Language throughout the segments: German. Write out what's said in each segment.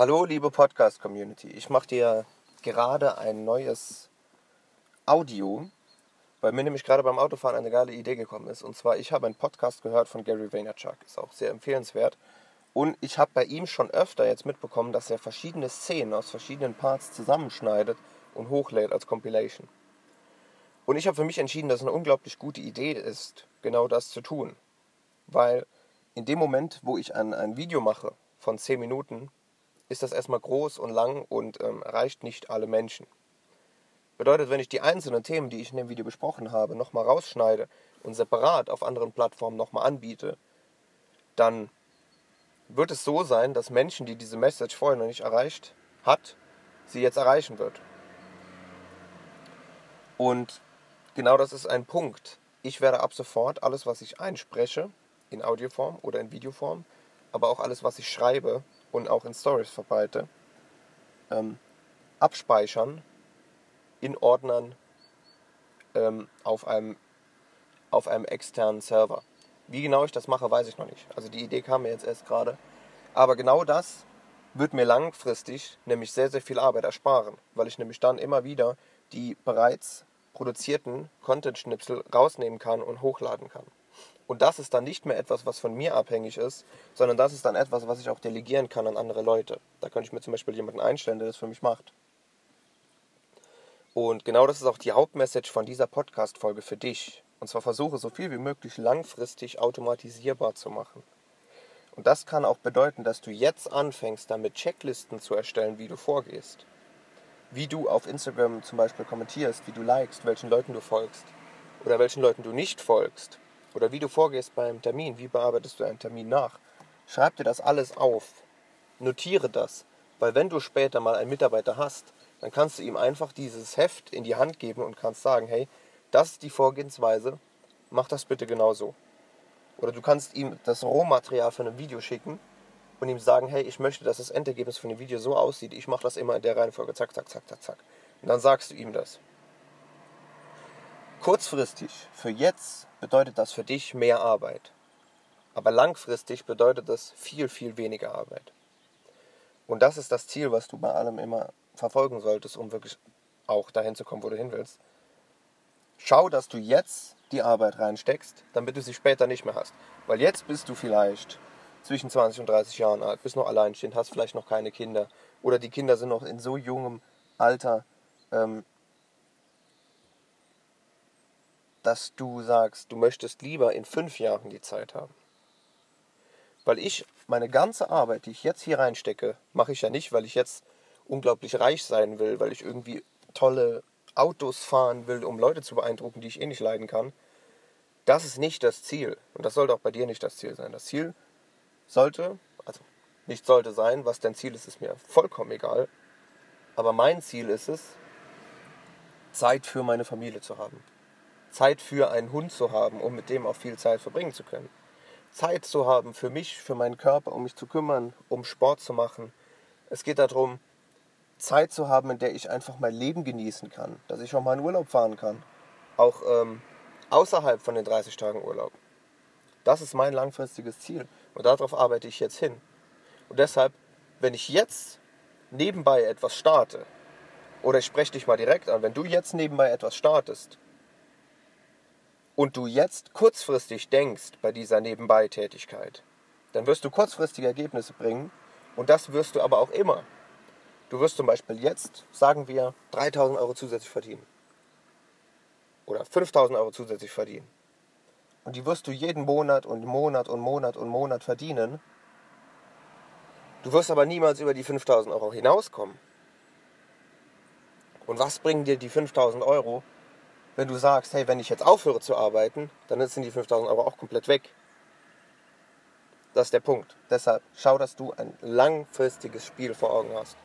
Hallo, liebe Podcast-Community. Ich mache dir gerade ein neues Audio, weil mir nämlich gerade beim Autofahren eine geile Idee gekommen ist. Und zwar, ich habe einen Podcast gehört von Gary Vaynerchuk. Ist auch sehr empfehlenswert. Und ich habe bei ihm schon öfter jetzt mitbekommen, dass er verschiedene Szenen aus verschiedenen Parts zusammenschneidet und hochlädt als Compilation. Und ich habe für mich entschieden, dass es eine unglaublich gute Idee ist, genau das zu tun. Weil in dem Moment, wo ich ein, ein Video mache von 10 Minuten, ist das erstmal groß und lang und ähm, erreicht nicht alle Menschen. Bedeutet, wenn ich die einzelnen Themen, die ich in dem Video besprochen habe, nochmal rausschneide und separat auf anderen Plattformen nochmal anbiete, dann wird es so sein, dass Menschen, die diese Message vorher noch nicht erreicht hat, sie jetzt erreichen wird. Und genau das ist ein Punkt. Ich werde ab sofort alles, was ich einspreche, in Audioform oder in Videoform, aber auch alles, was ich schreibe, und auch in Stories verbreite, ähm, abspeichern in Ordnern ähm, auf, einem, auf einem externen Server. Wie genau ich das mache, weiß ich noch nicht. Also die Idee kam mir jetzt erst gerade. Aber genau das wird mir langfristig nämlich sehr, sehr viel Arbeit ersparen, weil ich nämlich dann immer wieder die bereits produzierten Content-Schnipsel rausnehmen kann und hochladen kann. Und das ist dann nicht mehr etwas, was von mir abhängig ist, sondern das ist dann etwas, was ich auch delegieren kann an andere Leute. Da könnte ich mir zum Beispiel jemanden einstellen, der das für mich macht. Und genau das ist auch die Hauptmessage von dieser Podcast-Folge für dich. Und zwar versuche so viel wie möglich langfristig automatisierbar zu machen. Und das kann auch bedeuten, dass du jetzt anfängst, damit Checklisten zu erstellen, wie du vorgehst. Wie du auf Instagram zum Beispiel kommentierst, wie du likest, welchen Leuten du folgst oder welchen Leuten du nicht folgst oder wie du vorgehst beim Termin, wie bearbeitest du einen Termin nach. Schreib dir das alles auf. Notiere das, weil wenn du später mal einen Mitarbeiter hast, dann kannst du ihm einfach dieses Heft in die Hand geben und kannst sagen, hey, das ist die Vorgehensweise, mach das bitte genau so. Oder du kannst ihm das Rohmaterial von einem Video schicken und ihm sagen, hey, ich möchte, dass das Endergebnis von dem Video so aussieht, ich mache das immer in der Reihenfolge, zack, zack, zack, zack, zack. Und dann sagst du ihm das. Kurzfristig, für jetzt, bedeutet das für dich mehr Arbeit. Aber langfristig bedeutet das viel, viel weniger Arbeit. Und das ist das Ziel, was du bei allem immer verfolgen solltest, um wirklich auch dahin zu kommen, wo du hin willst. Schau, dass du jetzt die Arbeit reinsteckst, damit du sie später nicht mehr hast. Weil jetzt bist du vielleicht zwischen 20 und 30 Jahren alt, bist noch alleinstehend, hast vielleicht noch keine Kinder oder die Kinder sind noch in so jungem Alter, ähm, dass du sagst, du möchtest lieber in fünf Jahren die Zeit haben. Weil ich meine ganze Arbeit, die ich jetzt hier reinstecke, mache ich ja nicht, weil ich jetzt unglaublich reich sein will, weil ich irgendwie tolle Autos fahren will, um Leute zu beeindrucken, die ich eh nicht leiden kann. Das ist nicht das Ziel. Und das sollte auch bei dir nicht das Ziel sein. Das Ziel sollte, also nicht sollte sein, was dein Ziel ist, ist mir vollkommen egal. Aber mein Ziel ist es, Zeit für meine Familie zu haben. Zeit für einen Hund zu haben, um mit dem auch viel Zeit verbringen zu können. Zeit zu haben für mich, für meinen Körper, um mich zu kümmern, um Sport zu machen. Es geht darum, Zeit zu haben, in der ich einfach mein Leben genießen kann, dass ich auch mal in Urlaub fahren kann. Auch ähm, außerhalb von den 30 Tagen Urlaub. Das ist mein langfristiges Ziel und darauf arbeite ich jetzt hin. Und deshalb, wenn ich jetzt nebenbei etwas starte, oder ich spreche dich mal direkt an, wenn du jetzt nebenbei etwas startest, und du jetzt kurzfristig denkst bei dieser Nebenbei-Tätigkeit, dann wirst du kurzfristige Ergebnisse bringen und das wirst du aber auch immer. Du wirst zum Beispiel jetzt, sagen wir, 3000 Euro zusätzlich verdienen oder 5000 Euro zusätzlich verdienen. Und die wirst du jeden Monat und Monat und Monat und Monat verdienen. Du wirst aber niemals über die 5000 Euro hinauskommen. Und was bringen dir die 5000 Euro, wenn du sagst, hey, wenn ich jetzt aufhöre zu arbeiten, dann sind die 5000 Euro auch komplett weg. Das ist der Punkt. Deshalb schau, dass du ein langfristiges Spiel vor Augen hast.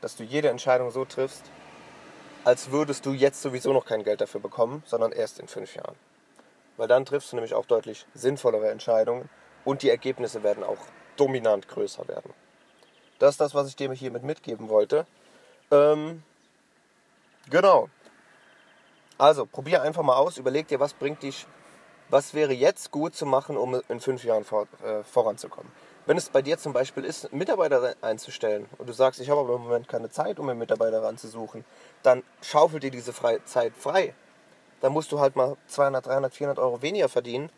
Dass du jede Entscheidung so triffst, als würdest du jetzt sowieso noch kein Geld dafür bekommen, sondern erst in fünf Jahren. Weil dann triffst du nämlich auch deutlich sinnvollere Entscheidungen und die Ergebnisse werden auch dominant größer werden. Das ist das, was ich dir hiermit mitgeben wollte. Ähm, Genau. Also, probier einfach mal aus, überleg dir, was bringt dich, was wäre jetzt gut zu machen, um in fünf Jahren vor, äh, voranzukommen. Wenn es bei dir zum Beispiel ist, Mitarbeiter einzustellen und du sagst, ich habe aber im Moment keine Zeit, um einen Mitarbeiter ranzusuchen, dann schaufel dir diese Fre Zeit frei. Dann musst du halt mal 200, 300, 400 Euro weniger verdienen,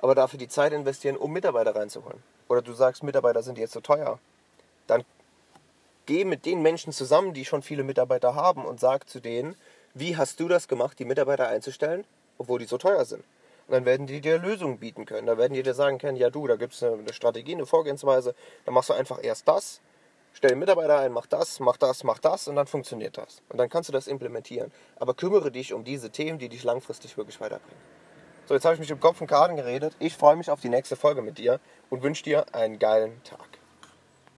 aber dafür die Zeit investieren, um Mitarbeiter reinzuholen. Oder du sagst, Mitarbeiter sind jetzt so teuer. Dann geh mit den Menschen zusammen, die schon viele Mitarbeiter haben und sag zu denen, wie hast du das gemacht, die Mitarbeiter einzustellen, obwohl die so teuer sind? Und dann werden die dir Lösungen bieten können. Da werden die dir sagen können, ja du, da gibt es eine, eine Strategie, eine Vorgehensweise. Dann machst du einfach erst das, stell den Mitarbeiter ein, mach das, mach das, mach das und dann funktioniert das. Und dann kannst du das implementieren. Aber kümmere dich um diese Themen, die dich langfristig wirklich weiterbringen. So, jetzt habe ich mich im Kopf und Karten geredet. Ich freue mich auf die nächste Folge mit dir und wünsche dir einen geilen Tag.